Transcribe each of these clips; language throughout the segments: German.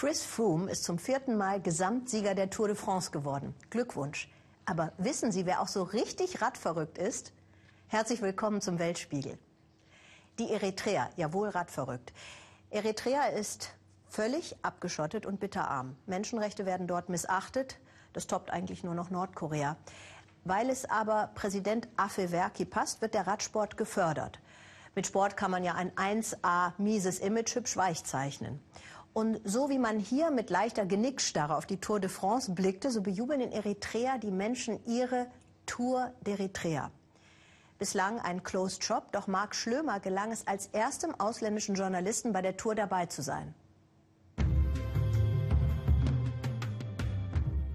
Chris Froome ist zum vierten Mal Gesamtsieger der Tour de France geworden. Glückwunsch. Aber wissen Sie, wer auch so richtig radverrückt ist? Herzlich willkommen zum Weltspiegel. Die Eritrea, jawohl radverrückt. Eritrea ist völlig abgeschottet und bitterarm. Menschenrechte werden dort missachtet. Das toppt eigentlich nur noch Nordkorea. Weil es aber Präsident Afewerki passt, wird der Radsport gefördert. Mit Sport kann man ja ein 1A mieses Image hübsch weich zeichnen. Und so wie man hier mit leichter Genickstarre auf die Tour de France blickte, so bejubeln in Eritrea die Menschen ihre Tour d'Eritrea. Bislang ein Closed Shop, doch Marc Schlömer gelang es als erstem ausländischen Journalisten bei der Tour dabei zu sein.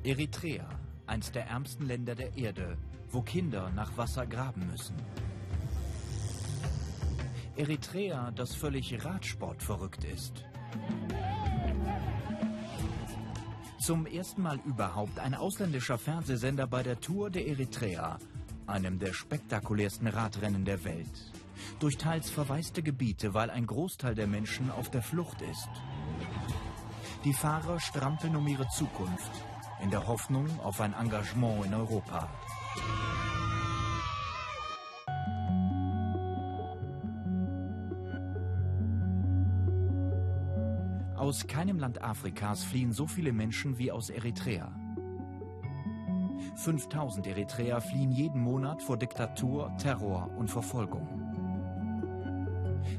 Eritrea, eins der ärmsten Länder der Erde, wo Kinder nach Wasser graben müssen. Eritrea, das völlig Radsport verrückt ist. Zum ersten Mal überhaupt ein ausländischer Fernsehsender bei der Tour de Eritrea, einem der spektakulärsten Radrennen der Welt. Durch teils verwaiste Gebiete, weil ein Großteil der Menschen auf der Flucht ist. Die Fahrer strampeln um ihre Zukunft, in der Hoffnung auf ein Engagement in Europa. Aus keinem Land Afrikas fliehen so viele Menschen wie aus Eritrea. 5000 Eritreer fliehen jeden Monat vor Diktatur, Terror und Verfolgung.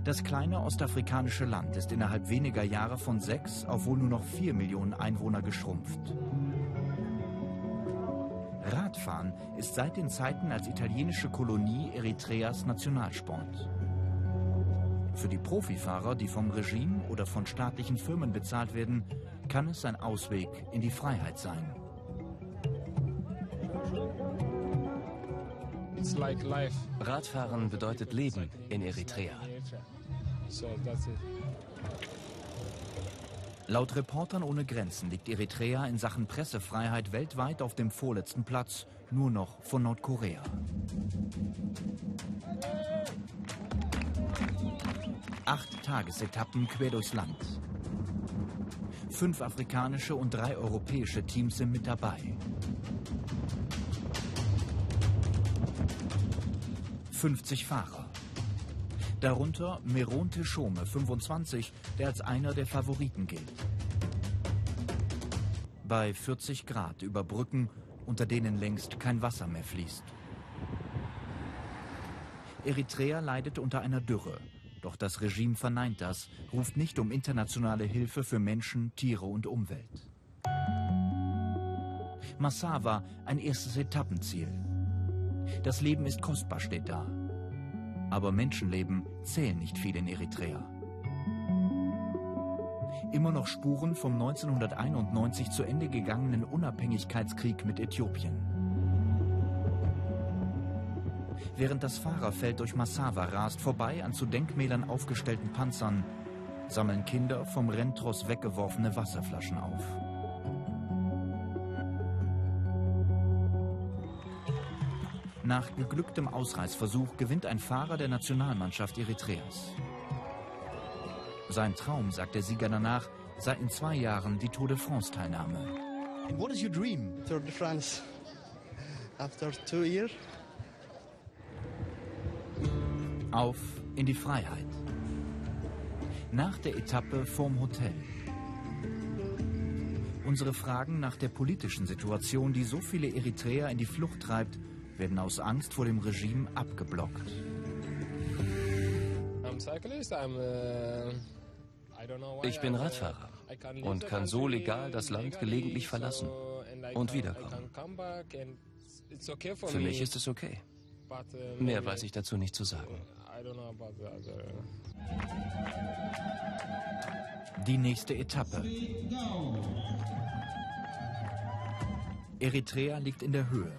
Das kleine ostafrikanische Land ist innerhalb weniger Jahre von sechs auf wohl nur noch vier Millionen Einwohner geschrumpft. Radfahren ist seit den Zeiten als italienische Kolonie Eritreas Nationalsport. Für die Profifahrer, die vom Regime oder von staatlichen Firmen bezahlt werden, kann es ein Ausweg in die Freiheit sein. Radfahren bedeutet Leben in Eritrea. Laut Reportern ohne Grenzen liegt Eritrea in Sachen Pressefreiheit weltweit auf dem vorletzten Platz, nur noch von Nordkorea. Acht Tagesetappen quer durchs Land. Fünf afrikanische und drei europäische Teams sind mit dabei. 50 Fahrer. Darunter Meron Teshome, 25, der als einer der Favoriten gilt. Bei 40 Grad über Brücken, unter denen längst kein Wasser mehr fließt. Eritrea leidet unter einer Dürre. Doch das Regime verneint das, ruft nicht um internationale Hilfe für Menschen, Tiere und Umwelt. Massawa, ein erstes Etappenziel. Das Leben ist kostbar, steht da. Aber Menschenleben zählen nicht viel in Eritrea. Immer noch Spuren vom 1991 zu Ende gegangenen Unabhängigkeitskrieg mit Äthiopien. Während das Fahrerfeld durch Massawa rast, vorbei an zu Denkmälern aufgestellten Panzern, sammeln Kinder vom Renntross weggeworfene Wasserflaschen auf. Nach geglücktem Ausreißversuch gewinnt ein Fahrer der Nationalmannschaft Eritreas. Sein Traum, sagt der Sieger danach, sei in zwei Jahren die Tour de France-Teilnahme. What is your dream? Tour de France. After two years. Auf in die Freiheit. Nach der Etappe vorm Hotel. Unsere Fragen nach der politischen Situation, die so viele Eritreer in die Flucht treibt, werden aus Angst vor dem Regime abgeblockt. Ich bin Radfahrer und kann so legal das Land gelegentlich verlassen und wiederkommen. Für mich ist es okay. Mehr weiß ich dazu nicht zu sagen. Die nächste Etappe. Eritrea liegt in der Höhe.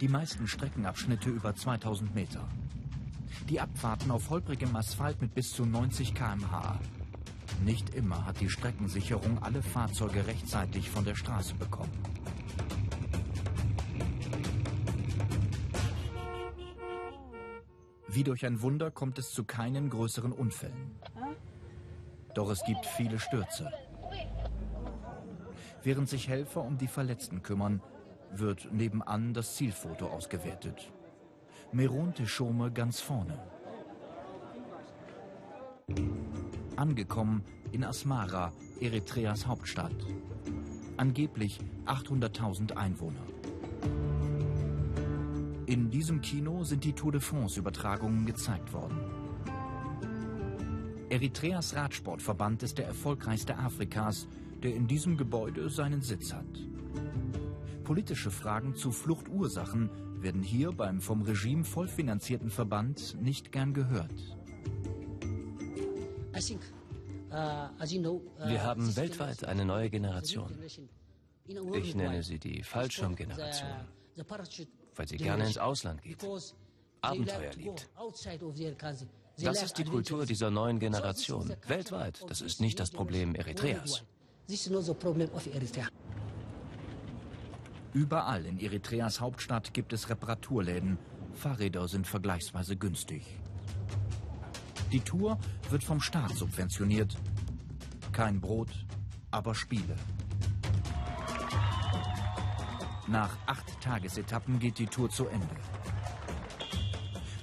Die meisten Streckenabschnitte über 2000 Meter. Die Abfahrten auf holprigem Asphalt mit bis zu 90 km/h. Nicht immer hat die Streckensicherung alle Fahrzeuge rechtzeitig von der Straße bekommen. Wie durch ein Wunder kommt es zu keinen größeren Unfällen. Doch es gibt viele Stürze. Während sich Helfer um die Verletzten kümmern, wird nebenan das Zielfoto ausgewertet. Meronte Schome ganz vorne. Angekommen in Asmara, Eritreas Hauptstadt. Angeblich 800.000 Einwohner. In diesem Kino sind die Tour de France-Übertragungen gezeigt worden. Eritreas Radsportverband ist der erfolgreichste Afrikas, der in diesem Gebäude seinen Sitz hat. Politische Fragen zu Fluchtursachen werden hier beim vom Regime vollfinanzierten Verband nicht gern gehört. Wir haben weltweit eine neue Generation. Ich nenne sie die Fallschirmgeneration, weil sie gerne ins Ausland geht, Abenteuer liebt. Das ist die Kultur dieser neuen Generation, weltweit. Das ist nicht das Problem Eritreas. Überall in Eritreas Hauptstadt gibt es Reparaturläden. Fahrräder sind vergleichsweise günstig. Die Tour wird vom Staat subventioniert. Kein Brot, aber Spiele. Nach acht Tagesetappen geht die Tour zu Ende.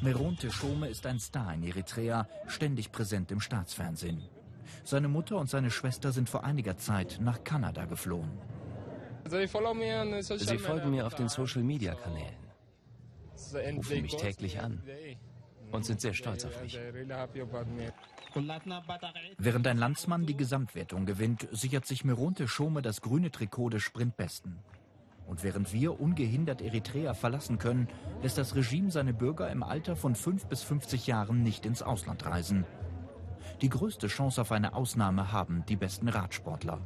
Meronte Schome ist ein Star in Eritrea, ständig präsent im Staatsfernsehen. Seine Mutter und seine Schwester sind vor einiger Zeit nach Kanada geflohen. Sie folgen mir auf den Social-Media-Kanälen, rufen mich täglich an und sind sehr stolz auf mich. Während ein Landsmann die Gesamtwertung gewinnt, sichert sich Meronte Schome das grüne Trikot des Sprintbesten. Und während wir ungehindert Eritrea verlassen können, lässt das Regime seine Bürger im Alter von 5 bis 50 Jahren nicht ins Ausland reisen. Die größte Chance auf eine Ausnahme haben die besten Radsportler.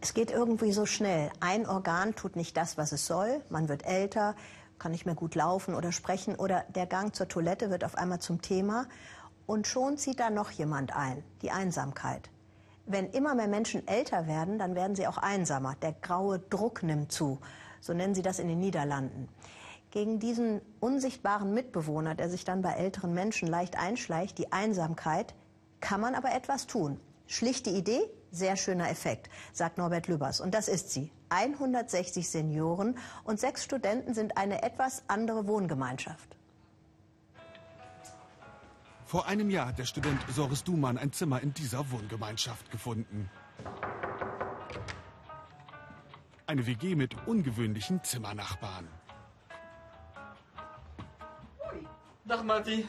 Es geht irgendwie so schnell. Ein Organ tut nicht das, was es soll. Man wird älter, kann nicht mehr gut laufen oder sprechen oder der Gang zur Toilette wird auf einmal zum Thema. Und schon zieht da noch jemand ein, die Einsamkeit. Wenn immer mehr Menschen älter werden, dann werden sie auch einsamer. Der graue Druck nimmt zu. So nennen sie das in den Niederlanden. Gegen diesen unsichtbaren Mitbewohner, der sich dann bei älteren Menschen leicht einschleicht, die Einsamkeit, kann man aber etwas tun. Schlichte Idee, sehr schöner Effekt, sagt Norbert Lübers. Und das ist sie. 160 Senioren und sechs Studenten sind eine etwas andere Wohngemeinschaft. Vor einem Jahr hat der Student Soris Duman ein Zimmer in dieser Wohngemeinschaft gefunden. Eine WG mit ungewöhnlichen Zimmernachbarn. Dag Marty.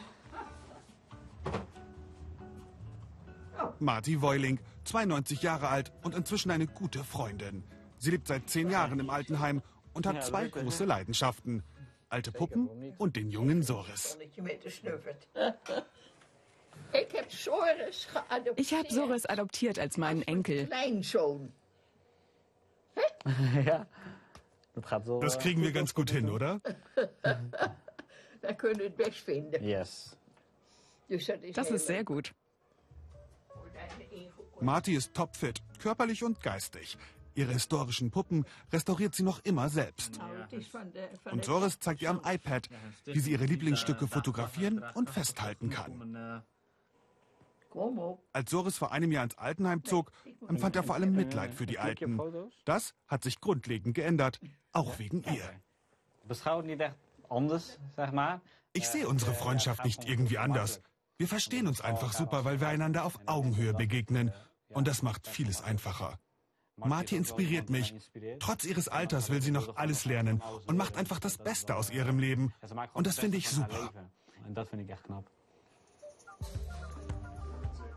Marty Voiling, 92 Jahre alt und inzwischen eine gute Freundin. Sie lebt seit zehn Jahren im Altenheim und hat zwei große Leidenschaften. Alte Puppen und den jungen Soris. Ich habe Soris adoptiert als meinen Enkel. ja. Das kriegen wir ganz gut hin, oder? Das ist sehr gut. Marty ist topfit, körperlich und geistig. Ihre historischen Puppen restauriert sie noch immer selbst. Und Soris zeigt ihr am iPad, wie sie ihre Lieblingsstücke fotografieren und festhalten kann. Als Soris vor einem Jahr ins Altenheim zog, empfand er vor allem Mitleid für die Alten. Das hat sich grundlegend geändert, auch wegen ihr. Ich sehe unsere Freundschaft nicht irgendwie anders. Wir verstehen uns einfach super, weil wir einander auf Augenhöhe begegnen. Und das macht vieles einfacher. Marty inspiriert mich. Trotz ihres Alters will sie noch alles lernen und macht einfach das Beste aus ihrem Leben. Und das finde ich super.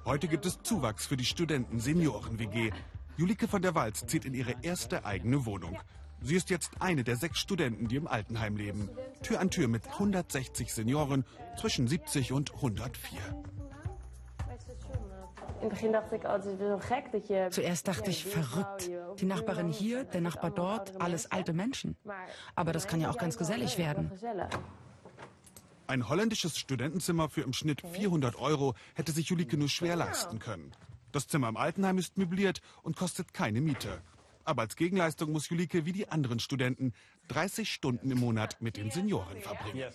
Heute gibt es Zuwachs für die Studenten-Senioren-WG. Julike von der Walz zieht in ihre erste eigene Wohnung. Sie ist jetzt eine der sechs Studenten, die im Altenheim leben. Tür an Tür mit 160 Senioren zwischen 70 und 104. Zuerst dachte ich, verrückt. Die Nachbarin hier, der Nachbar dort, alles alte Menschen. Aber das kann ja auch ganz gesellig werden. Ein holländisches Studentenzimmer für im Schnitt 400 Euro hätte sich Julike nur schwer leisten können. Das Zimmer im Altenheim ist möbliert und kostet keine Miete. Aber als Gegenleistung muss Julike wie die anderen Studenten 30 Stunden im Monat mit den Senioren verbringen.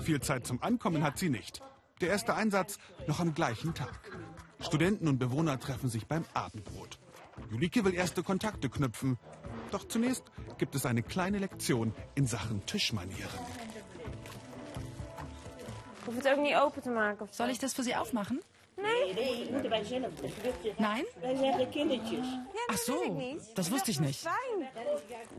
Viel Zeit zum Ankommen hat sie nicht. Der erste Einsatz noch am gleichen Tag. Studenten und Bewohner treffen sich beim Abendbrot. Julike will erste Kontakte knüpfen. Doch zunächst gibt es eine kleine Lektion in Sachen Tischmanieren. Soll ich das für Sie aufmachen? Nein? Kindertjes. Ach so, das wusste ich nicht.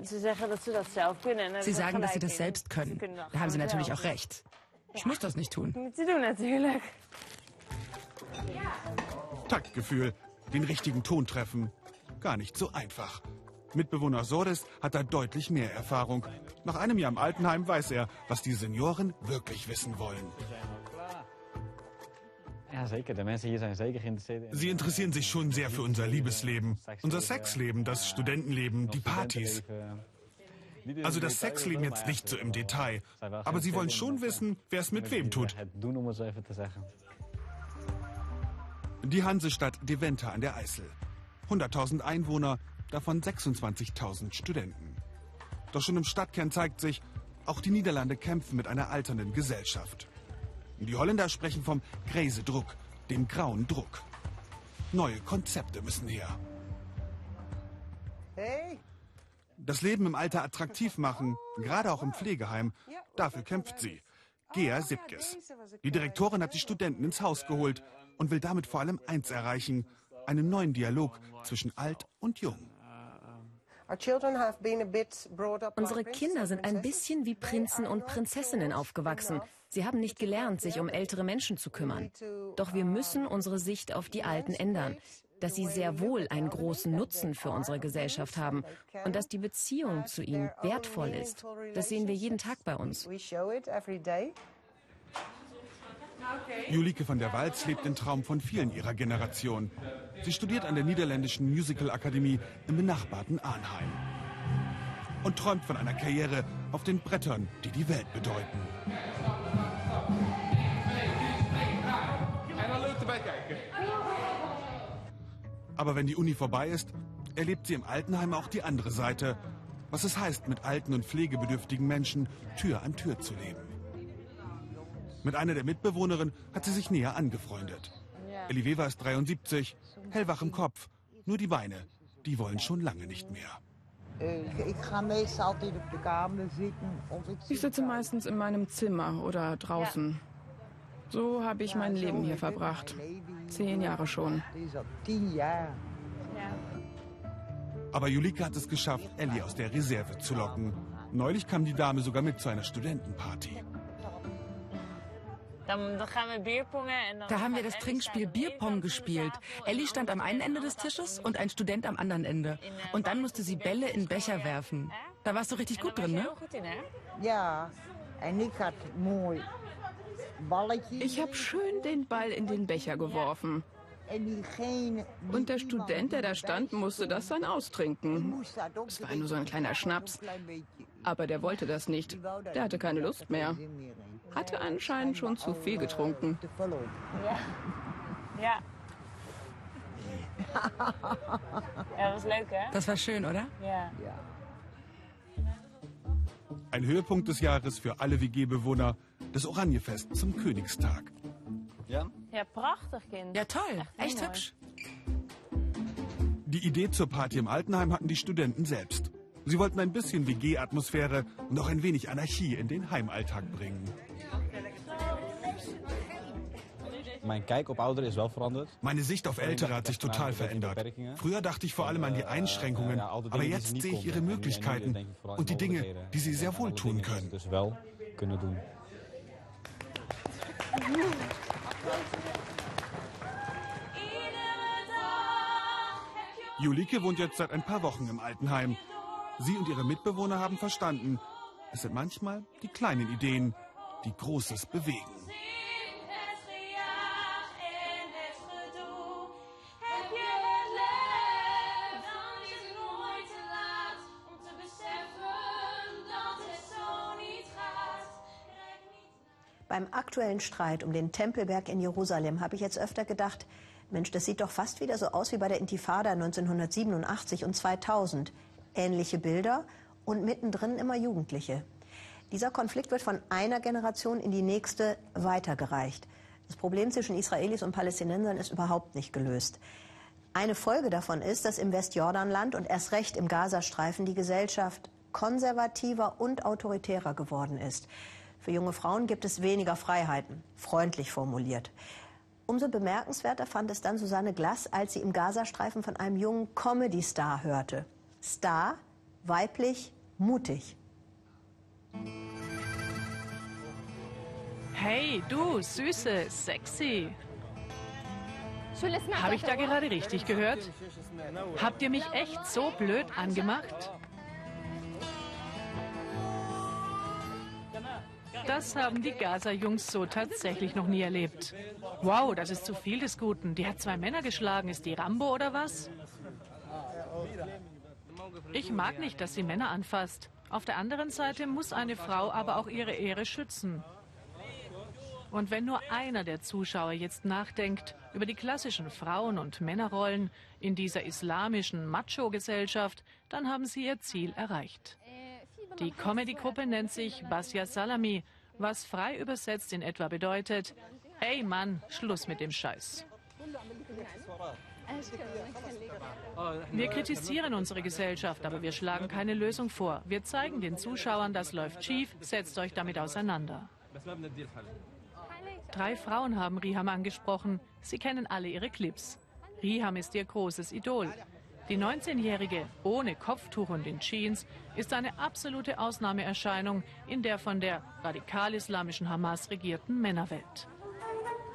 Sie sagen, dass Sie das selbst können. kunnen dat Da haben Sie natürlich auch recht. Ich muss das nicht tun. Je doen natuurlijk. Taktgefühl, den richtigen Ton treffen. Gar nicht so einfach. Mitbewohner Sores hat da deutlich mehr Erfahrung. Nach einem Jahr im Altenheim weiß er, was die Senioren wirklich wissen wollen. Sie interessieren sich schon sehr für unser Liebesleben, unser Sexleben, das Studentenleben, die Partys. Also das Sexleben jetzt nicht so im Detail. Aber sie wollen schon wissen, wer es mit wem tut. Die Hansestadt Deventer an der Eisel. 100.000 Einwohner, davon 26.000 Studenten. Doch schon im Stadtkern zeigt sich, auch die Niederlande kämpfen mit einer alternden Gesellschaft. Die Holländer sprechen vom Gräse Druck, dem grauen Druck. Neue Konzepte müssen her. Das Leben im Alter attraktiv machen, gerade auch im Pflegeheim, dafür kämpft sie. Gea Sipkes. Die Direktorin hat die Studenten ins Haus geholt und will damit vor allem eins erreichen, einen neuen Dialog zwischen alt und jung. Unsere Kinder sind ein bisschen wie Prinzen und Prinzessinnen aufgewachsen. Sie haben nicht gelernt, sich um ältere Menschen zu kümmern. Doch wir müssen unsere Sicht auf die Alten ändern. Dass sie sehr wohl einen großen Nutzen für unsere Gesellschaft haben und dass die Beziehung zu ihnen wertvoll ist. Das sehen wir jeden Tag bei uns. Julike van der Walz lebt den Traum von vielen ihrer Generation. Sie studiert an der niederländischen Musical Akademie im benachbarten Arnheim. Und träumt von einer Karriere auf den Brettern, die die Welt bedeuten. Aber wenn die Uni vorbei ist, erlebt sie im Altenheim auch die andere Seite. Was es heißt, mit alten und pflegebedürftigen Menschen Tür an Tür zu leben. Mit einer der Mitbewohnerinnen hat sie sich näher angefreundet. Eliveva ist 73, hellwach im Kopf. Nur die Beine, die wollen schon lange nicht mehr. Ik Ich sitze meistens in meinem Zimmer oder draußen. So habe ich mein Leben hier verbracht. Zehn Jahre schon. Aber Julika hat es geschafft, Ellie aus der Reserve zu locken. Neulich kam die Dame sogar mit zu einer Studentenparty. Da haben wir das Trinkspiel Bierpong gespielt. Ellie stand am einen Ende des Tisches und ein Student am anderen Ende. Und dann musste sie Bälle in Becher werfen. Da warst du richtig gut drin, ne? Ja, en ik had mooi. Ich habe schön den Ball in den Becher geworfen. Und der Student, der da stand, musste das dann austrinken. Es war nur so ein kleiner Schnaps. Aber der wollte das nicht. Der hatte keine Lust mehr. Hatte anscheinend schon zu viel getrunken. Ja. Ja, dat was leuk, hè? Das war schön, oder? Ja. Ein Höhepunkt des Jahres für alle WG-Bewohner, das Oranjefest zum Königstag. Ja? Ja, prachtig, kind. Ja, toll. Echt mooi. hübsch. Die Idee zur Party im Altenheim hatten die Studenten selbst. Sie wollten ein bisschen WG-Atmosphäre und auch ein wenig Anarchie in den Heimalltag bringen. Mijn kijk op ouderen is wel veranderd. Meine Sicht auf Ältere hat sich total verändert. Früher dachte ich vor allem an die Einschränkungen, aber jetzt sehe ich ihre Möglichkeiten und die Dinge, die sie sehr wohl tun können. Julike wohnt jetzt seit ein paar Wochen im Altenheim. Sie und ihre Mitbewohner haben verstanden, es sind manchmal die kleinen Ideen, die Großes bewegen. Beim aktuellen Streit um den Tempelberg in Jerusalem habe ich jetzt öfter gedacht, Mensch, das sieht doch fast wieder so aus wie bei der Intifada 1987 und 2000. Ähnliche Bilder und mittendrin immer Jugendliche. Dieser Konflikt wird von einer Generation in die nächste weitergereicht. Das Problem zwischen Israelis und Palästinensern ist überhaupt nicht gelöst. Eine Folge davon ist, dass im Westjordanland und erst recht im Gazastreifen die Gesellschaft konservativer und autoritärer geworden ist. Für junge Frauen gibt es weniger Freiheiten, freundlich formuliert. Umso bemerkenswerter fand es dann Susanne Glass, als sie im Gazastreifen von einem jungen Comedy-Star hörte. Star, weiblich, mutig. Hey, du, Süße, sexy. Habe ich da gerade richtig gehört? Habt ihr mich echt so blöd angemacht? Das haben die Gaza-Jungs so tatsächlich noch nie erlebt. Wow, das ist zu viel des Guten. Die hat zwei Männer geschlagen. Ist die Rambo oder was? Ich mag nicht, dass sie Männer anfasst. Auf der anderen Seite muss eine Frau aber auch ihre Ehre schützen. Und wenn nur einer der Zuschauer jetzt nachdenkt über die klassischen Frauen- und Männerrollen in dieser islamischen Macho-Gesellschaft, dann haben sie ihr Ziel erreicht. Die Comedy-Gruppe nennt sich Basya Salami, was frei übersetzt in etwa bedeutet, hey Mann, Schluss mit dem Scheiß. Wir kritisieren unsere Gesellschaft, aber wir schlagen keine Lösung vor. Wir zeigen den Zuschauern, das läuft schief, setzt euch damit auseinander. Drei Frauen haben Riham angesprochen. Sie kennen alle ihre Clips. Riham ist ihr großes Idol. Die 19-Jährige ohne Kopftuch und in Jeans ist eine absolute Ausnahmeerscheinung in der von der radikal-islamischen Hamas regierten Männerwelt.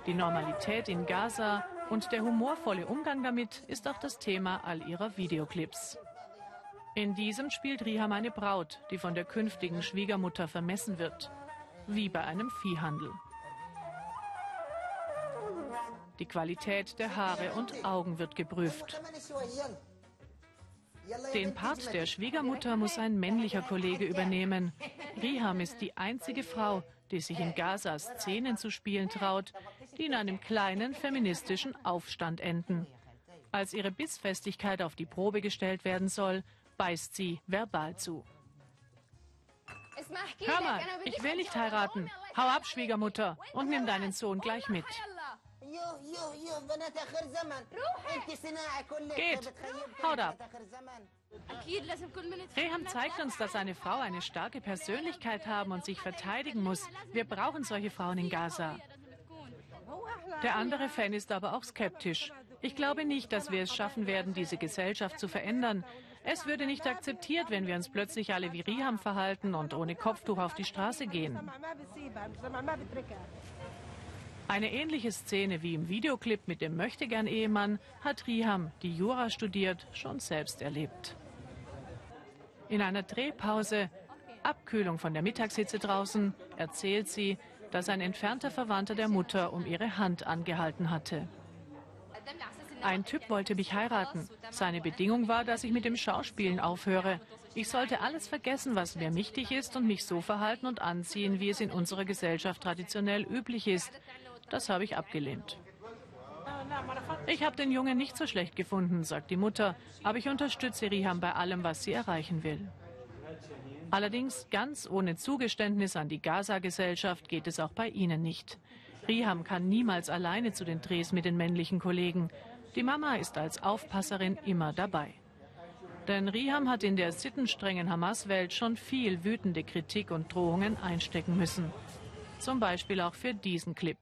Die Normalität in Gaza und der humorvolle Umgang damit ist auch das Thema all ihrer Videoclips. In diesem spielt Riham eine Braut, die von der künftigen Schwiegermutter vermessen wird. Wie bei einem Viehhandel. Die Qualität der Haare und Augen wird geprüft. Den Part der Schwiegermutter muss ein männlicher Kollege übernehmen. Riham ist die einzige Frau, die sich in Gaza Szenen zu spielen traut, die in einem kleinen feministischen Aufstand enden. Als ihre Bissfestigkeit auf die Probe gestellt werden soll, beißt sie verbal zu. Hör mal, ich will nicht heiraten. Hau ab, Schwiegermutter, und nimm deinen Sohn gleich mit. Geht, haut ab. Reham zeigt uns, dass eine Frau eine starke Persönlichkeit haben und sich verteidigen muss. Wir brauchen solche Frauen in Gaza. Der andere Fan ist aber auch skeptisch. Ich glaube nicht, dass wir es schaffen werden, diese Gesellschaft zu verändern. Es würde nicht akzeptiert, wenn wir uns plötzlich alle wie Riham verhalten und ohne Kopftuch auf die Straße gehen. Eine ähnliche Szene wie im Videoclip mit dem Möchtegern-Ehemann hat Riham, die Jura studiert, schon selbst erlebt. In einer Drehpause, Abkühlung von der Mittagshitze draußen, erzählt sie, dass ein entfernter Verwandter der Mutter um ihre Hand angehalten hatte. Ein Typ wollte mich heiraten. Seine Bedingung war, dass ich mit dem Schauspielen aufhöre. Ich sollte alles vergessen, was mir wichtig ist und mich so verhalten und anziehen, wie es in unserer Gesellschaft traditionell üblich ist. Das habe ich abgelehnt. Ich habe den Jungen nicht so schlecht gefunden, sagt die Mutter, aber ich unterstütze Riham bei allem, was sie erreichen will. Allerdings ganz ohne Zugeständnis an die Gaza-Gesellschaft geht es auch bei ihnen nicht. Riham kann niemals alleine zu den Drehs mit den männlichen Kollegen. Die Mama ist als Aufpasserin immer dabei. Denn Riham hat in der sittenstrengen Hamas-Welt schon viel wütende Kritik und Drohungen einstecken müssen. Zum Beispiel auch für diesen Clip.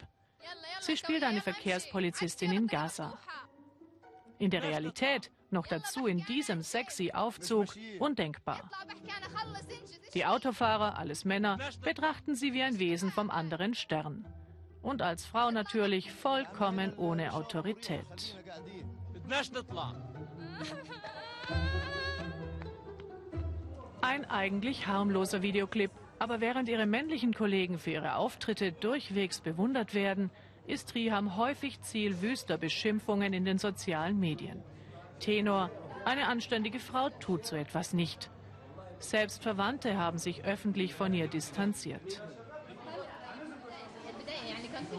Sie spielt eine Verkehrspolizistin in Gaza. In der Realität, noch dazu in diesem sexy Aufzug, undenkbar. Die Autofahrer, alles Männer, betrachten sie wie ein Wesen vom anderen Stern. Und als Frau natürlich vollkommen ohne Autorität. Ein eigentlich harmloser Videoclip, aber während ihre männlichen Kollegen für ihre Auftritte durchwegs bewundert werden, ist Riham häufig Ziel wüster Beschimpfungen in den sozialen Medien. Tenor, eine anständige Frau tut so etwas nicht. Selbst Verwandte haben sich öffentlich von ihr distanziert.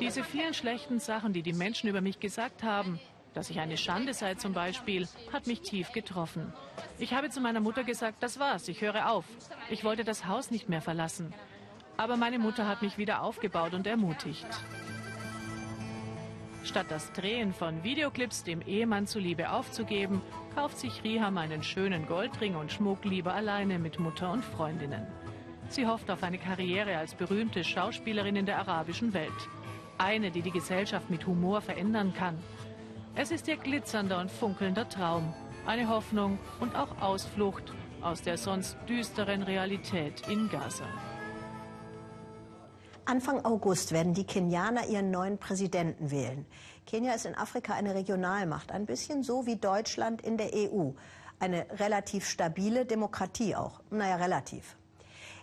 Diese vielen schlechten Sachen, die die Menschen über mich gesagt haben, dass ich eine Schande sei zum Beispiel, hat mich tief getroffen. Ich habe zu meiner Mutter gesagt, das war's, ich höre auf. Ich wollte das Haus nicht mehr verlassen. Aber meine Mutter hat mich wieder aufgebaut und ermutigt. Statt das Drehen von Videoclips dem Ehemann zuliebe aufzugeben, kauft sich Riham einen schönen Goldring und Schmuck lieber alleine mit Mutter und Freundinnen. Sie hofft auf eine Karriere als berühmte Schauspielerin in der arabischen Welt. Eine, die die Gesellschaft mit Humor verändern kann. Es ist ihr glitzernder und funkelnder Traum. Eine Hoffnung und auch Ausflucht aus der sonst düsteren Realität in Gaza. Anfang August werden die Kenianer ihren neuen Präsidenten wählen. Kenia ist in Afrika eine Regionalmacht, ein bisschen so wie Deutschland in der EU. Eine relativ stabile Demokratie auch. Naja, relativ.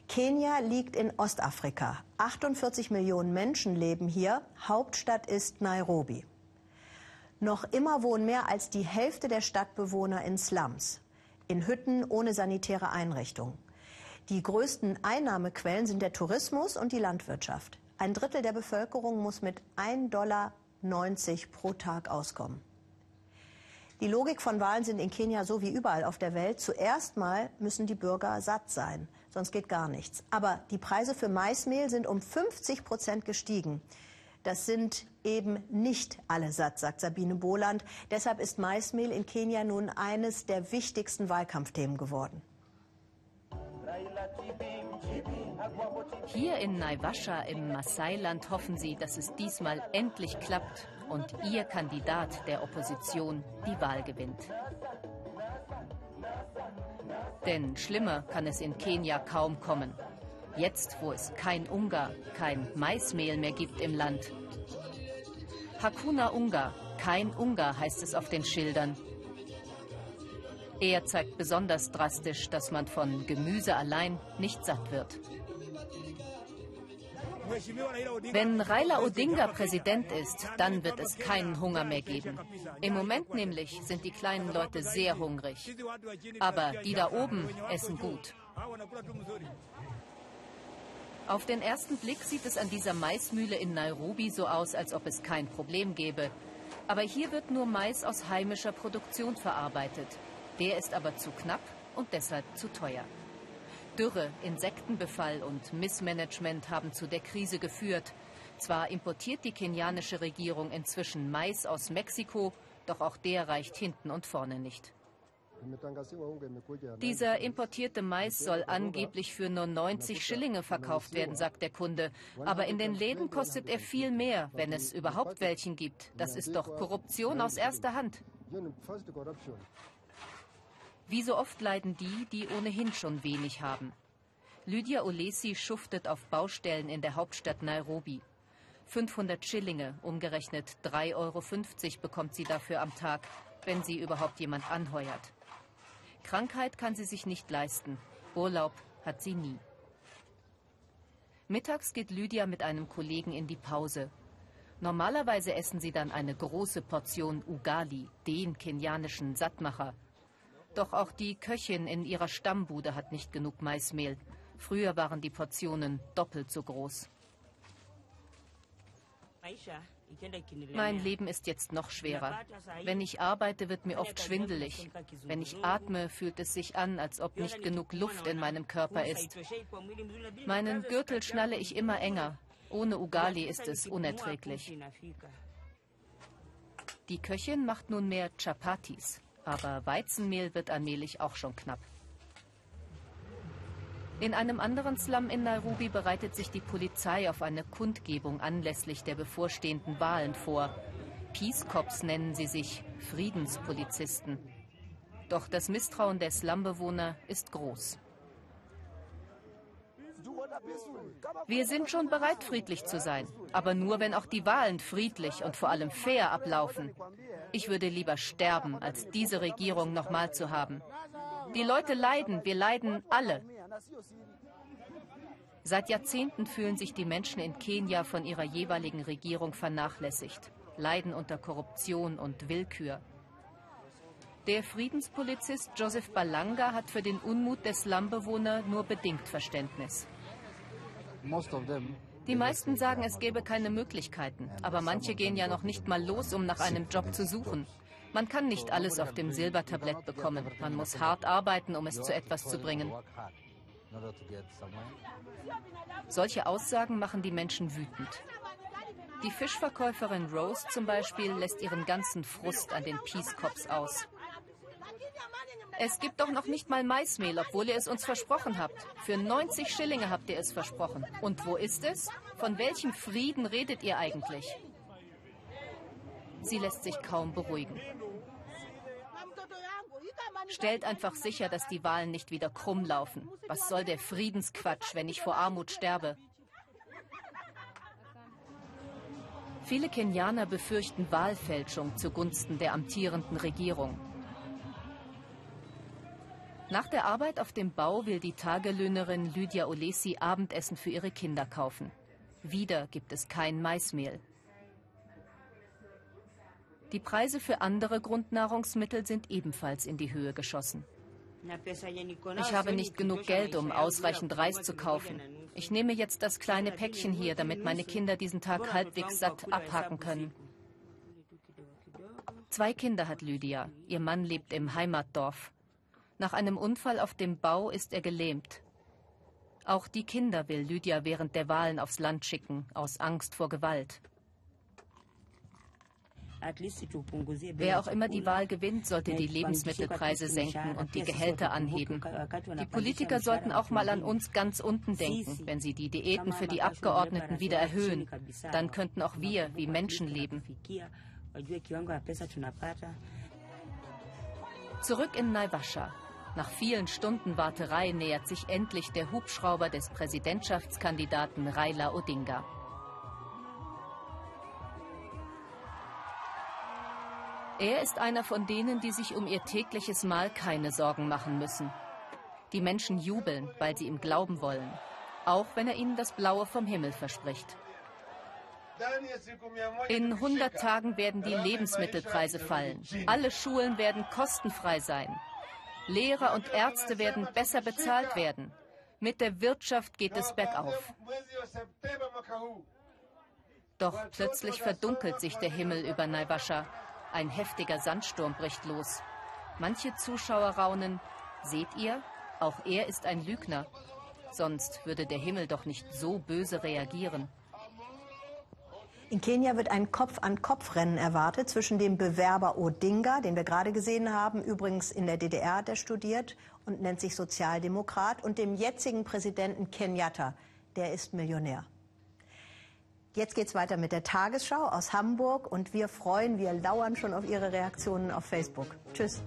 Kenia liegt in Ostafrika. 48 Millionen Menschen leben hier. Hauptstadt ist Nairobi. Noch immer wohnen mehr als die Hälfte der Stadtbewohner in Slums, in Hütten ohne sanitäre Einrichtungen. Die größten Einnahmequellen sind der Tourismus und die Landwirtschaft. Ein Drittel der Bevölkerung muss mit 1,90 Dollar pro Tag auskommen. Die Logik von Wahlen sind in Kenia so wie überall auf der Welt. Zuerst mal müssen die Bürger satt sein, sonst geht gar nichts. Aber die Preise für Maismehl sind um 50 Prozent gestiegen. Das sind eben nicht alle satt, sagt Sabine Boland. Deshalb ist Maismehl in Kenia nun eines der wichtigsten Wahlkampfthemen geworden. Hier in Naivasha im Maasai-Land hoffen sie, dass es diesmal endlich klappt und ihr Kandidat der Opposition die Wahl gewinnt. Denn schlimmer kann es in Kenia kaum kommen. Jetzt, wo es kein Ungar, kein Maismehl mehr gibt im Land. Hakuna Ungar, kein Ungar heißt es auf den Schildern. Er zeigt besonders drastisch, dass man von Gemüse allein nicht satt wird. Wenn Raila Odinga Präsident ist, dann wird es keinen Hunger mehr geben. Im Moment nämlich sind die kleinen Leute sehr hungrig. Aber die da oben essen gut. Auf den ersten Blick sieht es an dieser Maismühle in Nairobi so aus, als ob es kein Problem gäbe. Aber hier wird nur Mais aus heimischer Produktion verarbeitet. Der ist aber zu knapp und deshalb zu teuer. Dürre, Insektenbefall und Missmanagement haben zu der Krise geführt. Zwar importiert die kenianische Regierung inzwischen Mais aus Mexiko, doch auch der reicht hinten und vorne nicht. Dieser importierte Mais soll angeblich für nur 90 Schillinge verkauft werden, sagt der Kunde. Aber in den Läden kostet er viel mehr, wenn es überhaupt welchen gibt. Das ist doch Korruption aus erster Hand. Wie so oft leiden die, die ohnehin schon wenig haben. Lydia Olesi schuftet auf Baustellen in der Hauptstadt Nairobi. 500 Schillinge, umgerechnet 3,50 Euro bekommt sie dafür am Tag, wenn sie überhaupt jemand anheuert. Krankheit kann sie sich nicht leisten. Urlaub hat sie nie. Mittags geht Lydia mit einem Kollegen in die Pause. Normalerweise essen sie dann eine große Portion Ugali, den kenianischen Sattmacher. Doch auch die Köchin in ihrer Stammbude hat nicht genug Maismehl. Früher waren die Portionen doppelt so groß. Mein Leben ist jetzt noch schwerer. Wenn ich arbeite, wird mir oft schwindelig. Wenn ich atme, fühlt es sich an, als ob nicht genug Luft in meinem Körper ist. Meinen Gürtel schnalle ich immer enger. Ohne Ugali ist es unerträglich. Die Köchin macht nunmehr Chapatis. Aber Weizenmehl wird allmählich auch schon knapp. In einem anderen Slum in Nairobi bereitet sich die Polizei auf eine Kundgebung anlässlich der bevorstehenden Wahlen vor. Peace Cops nennen sie sich, Friedenspolizisten. Doch das Misstrauen der Slumbewohner ist groß. Wir sind schon bereit, friedlich zu sein, aber nur, wenn auch die Wahlen friedlich und vor allem fair ablaufen. Ich würde lieber sterben, als diese Regierung nochmal zu haben. Die Leute leiden, wir leiden alle. Seit Jahrzehnten fühlen sich die Menschen in Kenia von ihrer jeweiligen Regierung vernachlässigt, leiden unter Korruption und Willkür. Der Friedenspolizist Joseph Balanga hat für den Unmut der Slumbewohner nur bedingt Verständnis. Die meisten sagen, es gäbe keine Möglichkeiten, aber manche gehen ja noch nicht mal los, um nach einem Job zu suchen. Man kann nicht alles auf dem Silbertablett bekommen. Man muss hart arbeiten, um es zu etwas zu bringen. Solche Aussagen machen die Menschen wütend. Die Fischverkäuferin Rose zum Beispiel lässt ihren ganzen Frust an den Peace Cops aus. Es gibt doch noch nicht mal Maismehl, obwohl ihr es uns versprochen habt. Für 90 Schillinge habt ihr es versprochen. Und wo ist es? Von welchem Frieden redet ihr eigentlich? Sie lässt sich kaum beruhigen. Stellt einfach sicher, dass die Wahlen nicht wieder krumm laufen. Was soll der Friedensquatsch, wenn ich vor Armut sterbe? Viele Kenianer befürchten Wahlfälschung zugunsten der amtierenden Regierung. Nach der Arbeit auf dem Bau will die Tagelöhnerin Lydia Olesi Abendessen für ihre Kinder kaufen. Wieder gibt es kein Maismehl. Die Preise für andere Grundnahrungsmittel sind ebenfalls in die Höhe geschossen. Ich habe nicht genug Geld, um ausreichend Reis zu kaufen. Ich nehme jetzt das kleine Päckchen hier, damit meine Kinder diesen Tag halbwegs satt abhaken können. Zwei Kinder hat Lydia. Ihr Mann lebt im Heimatdorf. Nach einem Unfall auf dem Bau ist er gelähmt. Auch die Kinder will Lydia während der Wahlen aufs Land schicken, aus Angst vor Gewalt. Wer auch immer die Wahl gewinnt, sollte die Lebensmittelpreise senken und die Gehälter anheben. Die Politiker sollten auch mal an uns ganz unten denken, wenn sie die Diäten für die Abgeordneten wieder erhöhen. Dann könnten auch wir wie Menschen leben. Zurück in Naivasha. Nach vielen Stunden Warterei nähert sich endlich der Hubschrauber des Präsidentschaftskandidaten Raila Odinga. Er ist einer von denen, die sich um ihr tägliches Mahl keine Sorgen machen müssen. Die Menschen jubeln, weil sie ihm glauben wollen, auch wenn er ihnen das Blaue vom Himmel verspricht. In 100 Tagen werden die Lebensmittelpreise fallen. Alle Schulen werden kostenfrei sein. Lehrer und Ärzte werden besser bezahlt werden. Mit der Wirtschaft geht es bergauf. Doch plötzlich verdunkelt sich der Himmel über Naivasha. Ein heftiger Sandsturm bricht los. Manche Zuschauer raunen, seht ihr, auch er ist ein Lügner. Sonst würde der Himmel doch nicht so böse reagieren. In Kenia wird ein Kopf-an-Kopf-Rennen erwartet zwischen dem Bewerber Odinga, den wir gerade gesehen haben, übrigens in der DDR hat er studiert und nennt sich Sozialdemokrat, und dem jetzigen Präsidenten Kenyatta, der ist Millionär. Jetzt geht's weiter mit der Tagesschau aus Hamburg und wir freuen, wir lauern schon auf Ihre Reaktionen auf Facebook. Tschüss.